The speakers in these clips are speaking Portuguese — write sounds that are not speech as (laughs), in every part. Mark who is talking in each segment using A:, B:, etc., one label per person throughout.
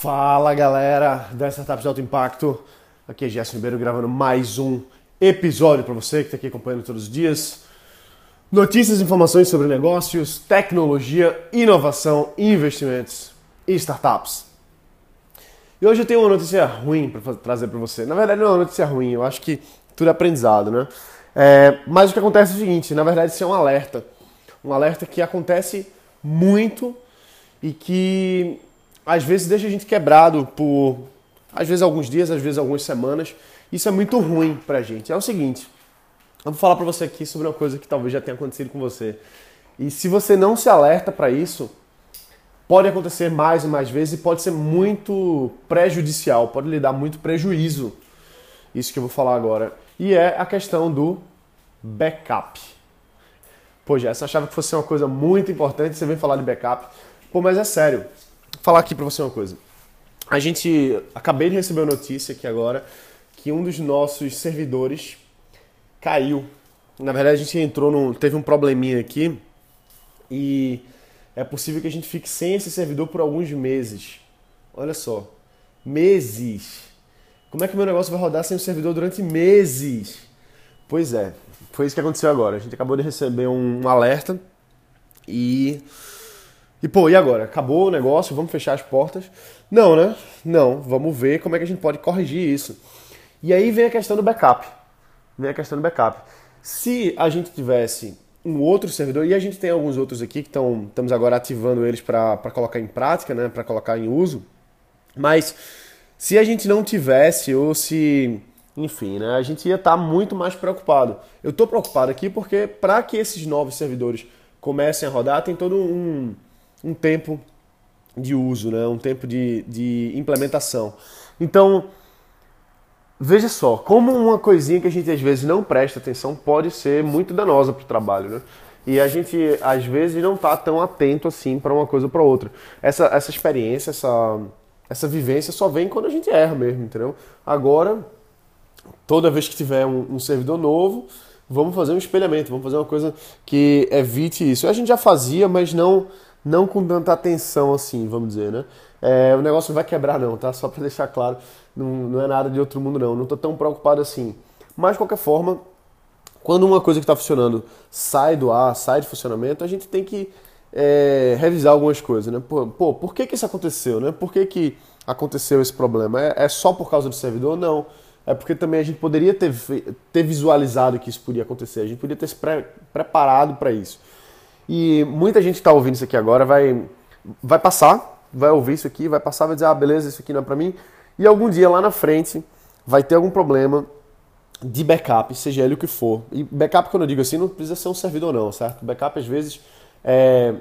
A: Fala galera da Startups de Alto Impacto, aqui é Gerson Ribeiro gravando mais um episódio para você que está aqui acompanhando todos os dias. Notícias e informações sobre negócios, tecnologia, inovação, investimentos e startups. E hoje eu tenho uma notícia ruim para trazer para você. Na verdade, não é uma notícia ruim, eu acho que tudo é aprendizado, né? É, mas o que acontece é o seguinte: na verdade, isso é um alerta. Um alerta que acontece muito e que às vezes deixa a gente quebrado por às vezes alguns dias, às vezes algumas semanas. Isso é muito ruim pra gente. É o seguinte, eu vou falar para você aqui sobre uma coisa que talvez já tenha acontecido com você. E se você não se alerta para isso, pode acontecer mais e mais vezes e pode ser muito prejudicial, pode lhe dar muito prejuízo. Isso que eu vou falar agora. E é a questão do backup. Pô, já, você achava que fosse uma coisa muito importante, você vem falar de backup. Pô, mas é sério falar aqui para você uma coisa. A gente acabei de receber a notícia aqui agora que um dos nossos servidores caiu. Na verdade, a gente entrou num, teve um probleminha aqui e é possível que a gente fique sem esse servidor por alguns meses. Olha só, meses. Como é que o meu negócio vai rodar sem o servidor durante meses? Pois é, foi isso que aconteceu agora. A gente acabou de receber um alerta e e pô, e agora? Acabou o negócio? Vamos fechar as portas? Não, né? Não. Vamos ver como é que a gente pode corrigir isso. E aí vem a questão do backup. Vem a questão do backup. Se a gente tivesse um outro servidor, e a gente tem alguns outros aqui que estão, estamos agora ativando eles para colocar em prática, né? Para colocar em uso. Mas se a gente não tivesse, ou se. Enfim, né? A gente ia estar tá muito mais preocupado. Eu estou preocupado aqui porque para que esses novos servidores comecem a rodar, tem todo um um tempo de uso, né? um tempo de, de implementação. Então, veja só, como uma coisinha que a gente às vezes não presta atenção pode ser muito danosa para o trabalho. Né? E a gente às vezes não está tão atento assim para uma coisa ou para outra. Essa, essa experiência, essa, essa vivência só vem quando a gente erra mesmo, entendeu? Agora, toda vez que tiver um, um servidor novo, vamos fazer um espelhamento, vamos fazer uma coisa que evite isso. A gente já fazia, mas não não com tanta atenção assim, vamos dizer, né? É, o negócio não vai quebrar não, tá? Só para (laughs) deixar claro, não, não é nada de outro mundo não, não tô tão preocupado assim. Mas de qualquer forma, quando uma coisa que está funcionando sai do ar, sai de funcionamento, a gente tem que é, revisar algumas coisas, né? Pô, pô, por que, que isso aconteceu, né? Por que, que aconteceu esse problema? É, é só por causa do servidor? Não. É porque também a gente poderia ter, ter visualizado que isso podia acontecer, a gente podia ter se pre preparado para isso. E muita gente está ouvindo isso aqui agora vai, vai passar, vai ouvir isso aqui, vai passar, vai dizer, ah, beleza, isso aqui não é para mim. E algum dia lá na frente vai ter algum problema de backup, seja ele o que for. E backup, quando eu digo assim, não precisa ser um servidor não, certo? Backup, às vezes, é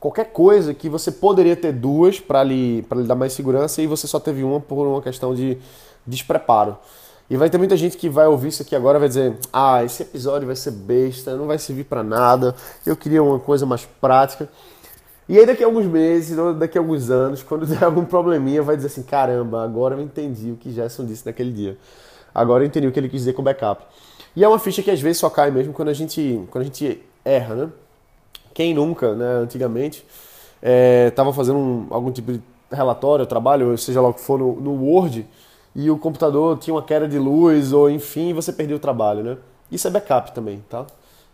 A: qualquer coisa que você poderia ter duas para lhe, lhe dar mais segurança e você só teve uma por uma questão de despreparo. E vai ter muita gente que vai ouvir isso aqui agora vai dizer: Ah, esse episódio vai ser besta, não vai servir para nada, eu queria uma coisa mais prática. E aí, daqui a alguns meses, daqui a alguns anos, (laughs) quando der algum probleminha, vai dizer assim: Caramba, agora eu entendi o que Gerson disse naquele dia. Agora eu entendi o que ele quis dizer com backup. E é uma ficha que às vezes só cai mesmo quando a gente, quando a gente erra, né? Quem nunca, né, antigamente, estava é, fazendo um, algum tipo de relatório, trabalho, seja lá o que for, no, no Word e o computador tinha uma queda de luz, ou enfim, você perdeu o trabalho, né? Isso é backup também, tá?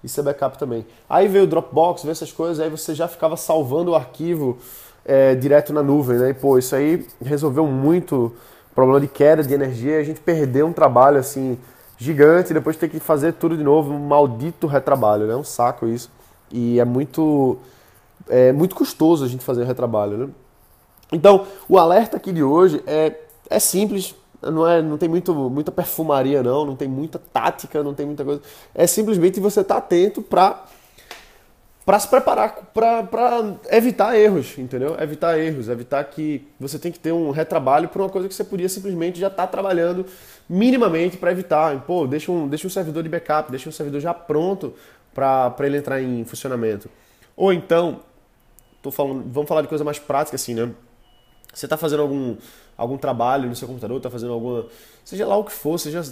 A: Isso é backup também. Aí veio o Dropbox, veio essas coisas, aí você já ficava salvando o arquivo é, direto na nuvem, né? E, pô, isso aí resolveu muito problema de queda de energia, a gente perdeu um trabalho, assim, gigante, depois ter que fazer tudo de novo, um maldito retrabalho, né? Um saco isso. E é muito, é muito custoso a gente fazer retrabalho, né? Então, o alerta aqui de hoje é, é simples, não, é, não tem muito, muita perfumaria, não, não tem muita tática, não tem muita coisa. É simplesmente você estar tá atento para para se preparar para evitar erros, entendeu? Evitar erros, evitar que você tem que ter um retrabalho por uma coisa que você podia simplesmente já estar tá trabalhando minimamente para evitar. Pô, deixa um, deixa um servidor de backup, deixa um servidor já pronto para ele entrar em funcionamento. Ou então, tô falando, vamos falar de coisa mais prática assim, né? Você está fazendo algum, algum trabalho no seu computador, está fazendo alguma. seja lá o que for, seja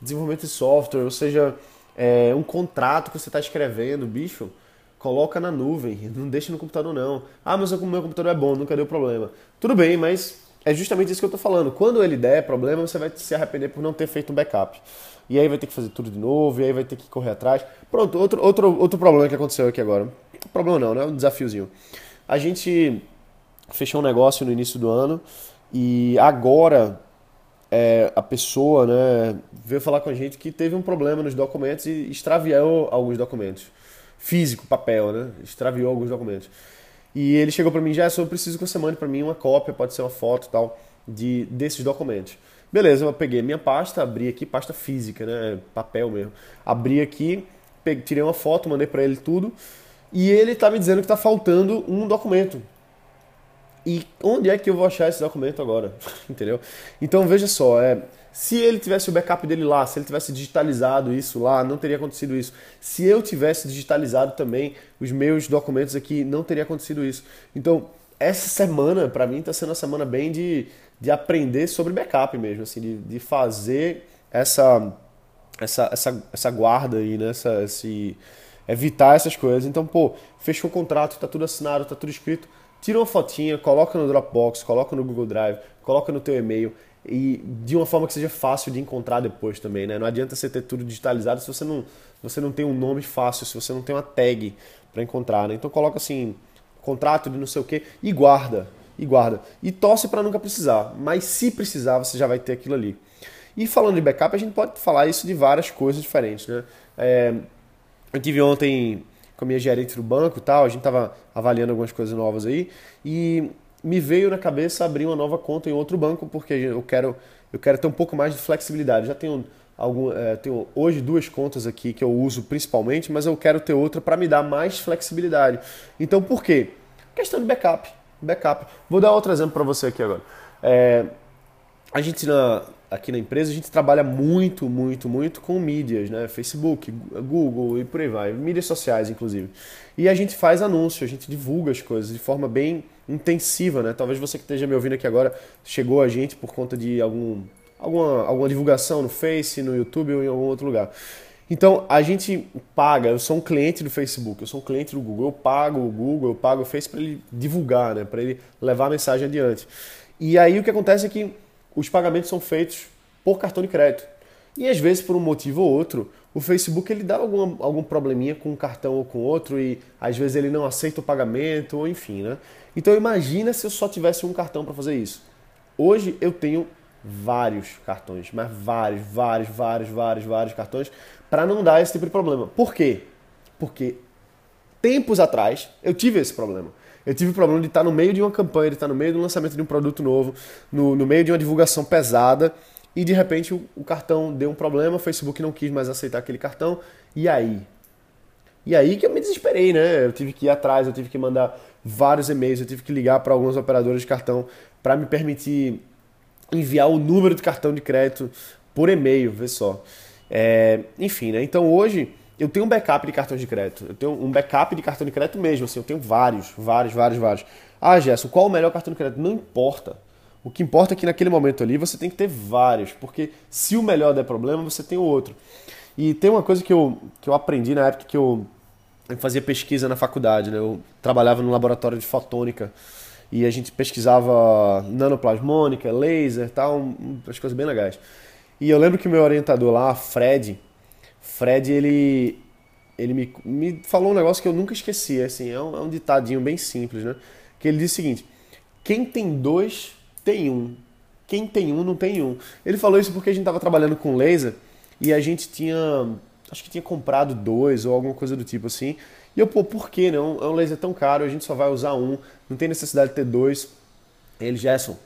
A: desenvolvimento de software, ou seja é, um contrato que você está escrevendo, bicho, coloca na nuvem, (laughs) não deixa no computador não. Ah, mas o meu computador é bom, nunca deu problema. Tudo bem, mas é justamente isso que eu estou falando. Quando ele der problema, você vai se arrepender por não ter feito um backup. E aí vai ter que fazer tudo de novo, e aí vai ter que correr atrás. Pronto, outro, outro, outro problema que aconteceu aqui agora. Problema não, né? Um desafiozinho. A gente fechou um negócio no início do ano e agora é, a pessoa né, veio falar com a gente que teve um problema nos documentos e extraviou alguns documentos. Físico, papel, né? Extraviou alguns documentos. E ele chegou para mim, já eu preciso que você mande para mim uma cópia, pode ser uma foto tal, de, desses documentos. Beleza, eu peguei minha pasta, abri aqui, pasta física, né? Papel mesmo. Abri aqui, peguei, tirei uma foto, mandei para ele tudo. E ele tá me dizendo que tá faltando um documento. E onde é que eu vou achar esse documento agora? (laughs) Entendeu? Então veja só, é, se ele tivesse o backup dele lá, se ele tivesse digitalizado isso lá, não teria acontecido isso. Se eu tivesse digitalizado também os meus documentos aqui, não teria acontecido isso. Então, essa semana, para mim, está sendo uma semana bem de, de aprender sobre backup mesmo, assim, de, de fazer essa, essa, essa, essa guarda aí, né? Essa, esse, evitar essas coisas. Então, pô, fechou o contrato, tá tudo assinado, tá tudo escrito. Tira uma fotinha, coloca no Dropbox, coloca no Google Drive, coloca no teu e-mail e de uma forma que seja fácil de encontrar depois também, né? Não adianta você ter tudo digitalizado se você não, você não tem um nome fácil, se você não tem uma tag para encontrar, né? Então coloca assim, contrato de não sei o que e guarda, e guarda. E torce para nunca precisar, mas se precisar você já vai ter aquilo ali. E falando de backup, a gente pode falar isso de várias coisas diferentes, né? É, eu tive ontem com a minha gerente do banco e tal, a gente estava avaliando algumas coisas novas aí, e me veio na cabeça abrir uma nova conta em outro banco, porque eu quero, eu quero ter um pouco mais de flexibilidade. Já tenho, algum, é, tenho hoje duas contas aqui que eu uso principalmente, mas eu quero ter outra para me dar mais flexibilidade. Então, por quê? Questão de backup. Backup. Vou dar outro exemplo para você aqui agora. É, a gente na, aqui na empresa a gente trabalha muito, muito, muito com mídias, né? Facebook, Google e por aí vai, mídias sociais inclusive. E a gente faz anúncio, a gente divulga as coisas de forma bem intensiva, né? Talvez você que esteja me ouvindo aqui agora chegou a gente por conta de algum, alguma, alguma divulgação no Face, no YouTube ou em algum outro lugar. Então a gente paga, eu sou um cliente do Facebook, eu sou um cliente do Google, eu pago o Google, eu pago o Face para ele divulgar, né? para ele levar a mensagem adiante. E aí o que acontece é que os pagamentos são feitos por cartão de crédito. E às vezes, por um motivo ou outro, o Facebook ele dá algum, probleminha com um cartão ou com outro e às vezes ele não aceita o pagamento, ou enfim, né? Então imagina se eu só tivesse um cartão para fazer isso. Hoje eu tenho vários cartões, mas vários, vários, vários, vários, vários cartões para não dar esse tipo de problema. Por quê? Porque tempos atrás eu tive esse problema. Eu tive o problema de estar no meio de uma campanha, de estar no meio do lançamento de um produto novo, no, no meio de uma divulgação pesada, e de repente o, o cartão deu um problema, o Facebook não quis mais aceitar aquele cartão, e aí? E aí que eu me desesperei, né? Eu tive que ir atrás, eu tive que mandar vários e-mails, eu tive que ligar para alguns operadores de cartão para me permitir enviar o número de cartão de crédito por e-mail, vê só. É, enfim, né? Então hoje eu tenho um backup de cartão de crédito. Eu tenho um backup de cartão de crédito mesmo, assim, eu tenho vários, vários, vários, vários. Ah, Gerson, qual o melhor cartão de crédito? Não importa. O que importa é que naquele momento ali você tem que ter vários, porque se o melhor der problema, você tem o outro. E tem uma coisa que eu, que eu aprendi na época que eu, fazia pesquisa na faculdade, né? Eu trabalhava no laboratório de fotônica e a gente pesquisava nanoplasmônica, laser, tal, umas coisas bem legais. E eu lembro que o meu orientador lá, Fred, Fred, ele, ele me, me falou um negócio que eu nunca esqueci, assim, é um, é um ditadinho bem simples, né? Que ele disse o seguinte, quem tem dois, tem um. Quem tem um, não tem um. Ele falou isso porque a gente estava trabalhando com laser e a gente tinha, acho que tinha comprado dois ou alguma coisa do tipo assim. E eu, pô, por que não? É um laser tão caro, a gente só vai usar um, não tem necessidade de ter dois. Ele, Gerson,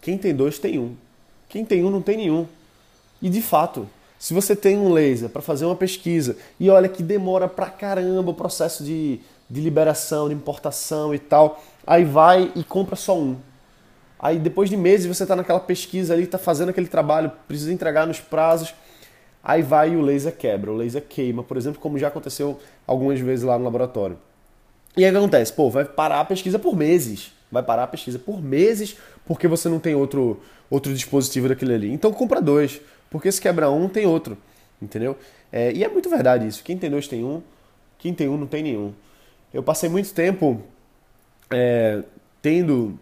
A: quem tem dois tem um. Quem tem um não tem nenhum. E de fato, se você tem um laser para fazer uma pesquisa e olha que demora pra caramba o processo de, de liberação, de importação e tal, aí vai e compra só um. Aí depois de meses você está naquela pesquisa ali, está fazendo aquele trabalho, precisa entregar nos prazos, aí vai e o laser quebra, o laser queima, por exemplo, como já aconteceu algumas vezes lá no laboratório. E aí o que acontece? Pô, vai parar a pesquisa por meses. Vai parar a pesquisa por meses porque você não tem outro, outro dispositivo daquele ali. Então compra dois. Porque se quebra um, tem outro. Entendeu? É, e é muito verdade isso. Quem tem dois tem um, quem tem um não tem nenhum. Eu passei muito tempo é, tendo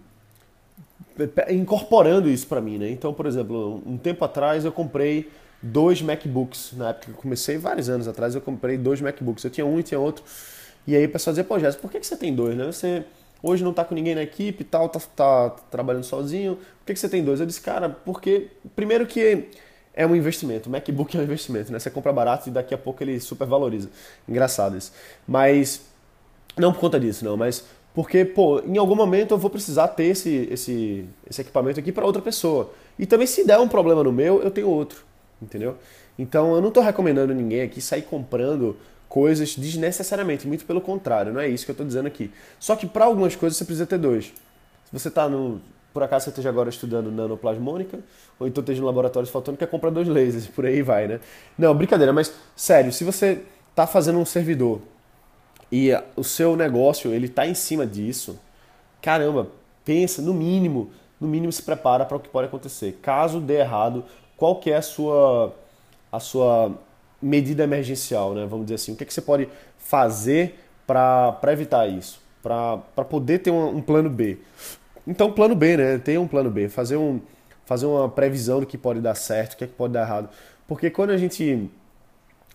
A: incorporando isso para mim, né? Então, por exemplo, um tempo atrás eu comprei dois MacBooks. Na época que eu comecei, vários anos atrás, eu comprei dois MacBooks. Eu tinha um e tinha outro. E aí o pessoal dizia, pô, Jéssica, por que, que você tem dois, né? Você hoje não tá com ninguém na equipe e tal, tá, tá, trabalhando sozinho. Por que, que você tem dois? Eu disse, cara, porque primeiro que é um investimento. O MacBook é um investimento, né? Você compra barato e daqui a pouco ele super valoriza. Engraçado isso. Mas não por conta disso, não, mas porque, pô, em algum momento eu vou precisar ter esse, esse, esse equipamento aqui para outra pessoa. E também se der um problema no meu, eu tenho outro, entendeu? Então eu não estou recomendando ninguém aqui sair comprando coisas desnecessariamente, muito pelo contrário, não é isso que eu estou dizendo aqui. Só que para algumas coisas você precisa ter dois. Se você está no. Por acaso você esteja agora estudando nanoplasmônica, ou então esteja no laboratório de fotônica, compra dois lasers, por aí vai, né? Não, brincadeira, mas sério, se você está fazendo um servidor e o seu negócio ele está em cima disso, caramba, pensa, no mínimo, no mínimo se prepara para o que pode acontecer. Caso dê errado, qual que é a sua, a sua medida emergencial, né? Vamos dizer assim, o que, é que você pode fazer para evitar isso, para poder ter um, um, plano B. Então, plano B, né? Tem um plano B, fazer, um, fazer uma previsão do que pode dar certo, o que, é que pode dar errado. Porque quando a gente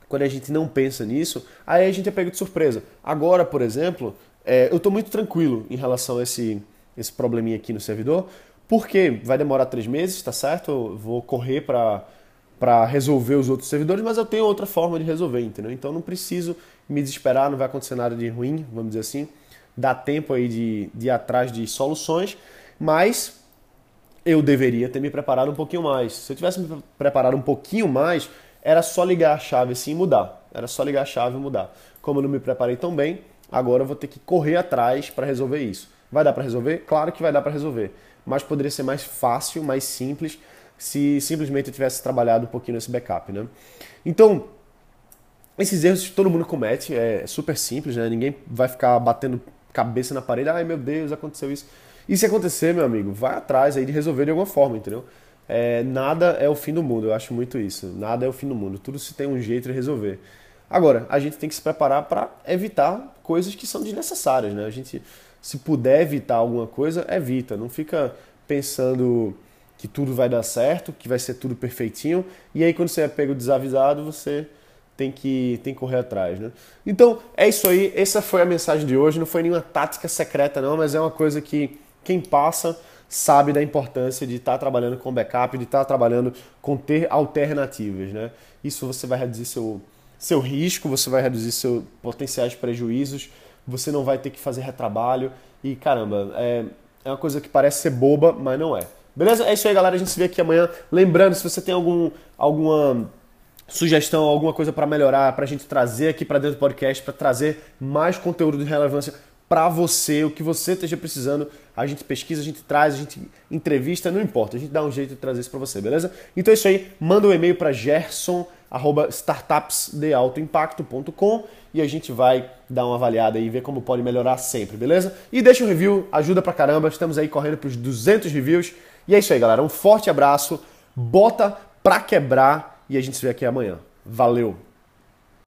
A: quando a gente não pensa nisso, aí a gente é pego de surpresa. Agora, por exemplo, é, eu estou muito tranquilo em relação a esse, esse probleminha aqui no servidor, porque vai demorar três meses, tá certo? Eu vou correr para para resolver os outros servidores, mas eu tenho outra forma de resolver, entendeu? Então não preciso me desesperar, não vai acontecer nada de ruim, vamos dizer assim. Dá tempo aí de, de ir atrás de soluções, mas eu deveria ter me preparado um pouquinho mais. Se eu tivesse me preparado um pouquinho mais, era só ligar a chave assim e mudar. Era só ligar a chave e mudar. Como eu não me preparei tão bem, agora eu vou ter que correr atrás para resolver isso. Vai dar para resolver? Claro que vai dar para resolver, mas poderia ser mais fácil, mais simples, se simplesmente eu tivesse trabalhado um pouquinho nesse backup, né? Então, esses erros todo mundo comete, é super simples, né? Ninguém vai ficar batendo cabeça na parede, ai meu Deus, aconteceu isso. E se acontecer, meu amigo, vai atrás aí de resolver de alguma forma, entendeu? é, nada é o fim do mundo, eu acho muito isso. Nada é o fim do mundo, tudo se tem um jeito de resolver. Agora, a gente tem que se preparar para evitar coisas que são desnecessárias, né? A gente, se puder evitar alguma coisa, evita. Não fica pensando que tudo vai dar certo, que vai ser tudo perfeitinho, e aí quando você é pego desavisado, você tem que, tem que correr atrás, né? Então, é isso aí, essa foi a mensagem de hoje, não foi nenhuma tática secreta não, mas é uma coisa que quem passa sabe da importância de estar tá trabalhando com backup, de estar tá trabalhando com ter alternativas. Né? Isso você vai reduzir seu, seu risco, você vai reduzir seus potenciais prejuízos, você não vai ter que fazer retrabalho e caramba, é, é uma coisa que parece ser boba, mas não é. Beleza? É isso aí, galera. A gente se vê aqui amanhã. Lembrando, se você tem algum, alguma sugestão, alguma coisa para melhorar, para a gente trazer aqui para dentro do podcast, para trazer mais conteúdo de relevância para você, o que você esteja precisando. A gente pesquisa, a gente traz, a gente entrevista, não importa, a gente dá um jeito de trazer isso para você, beleza? Então é isso aí, manda um e-mail para gerson@startupsdealtoimpacto.com e a gente vai dar uma avaliada e ver como pode melhorar sempre, beleza? E deixa um review, ajuda pra caramba, estamos aí correndo para os 200 reviews. E é isso aí, galera, um forte abraço, bota pra quebrar e a gente se vê aqui amanhã. Valeu!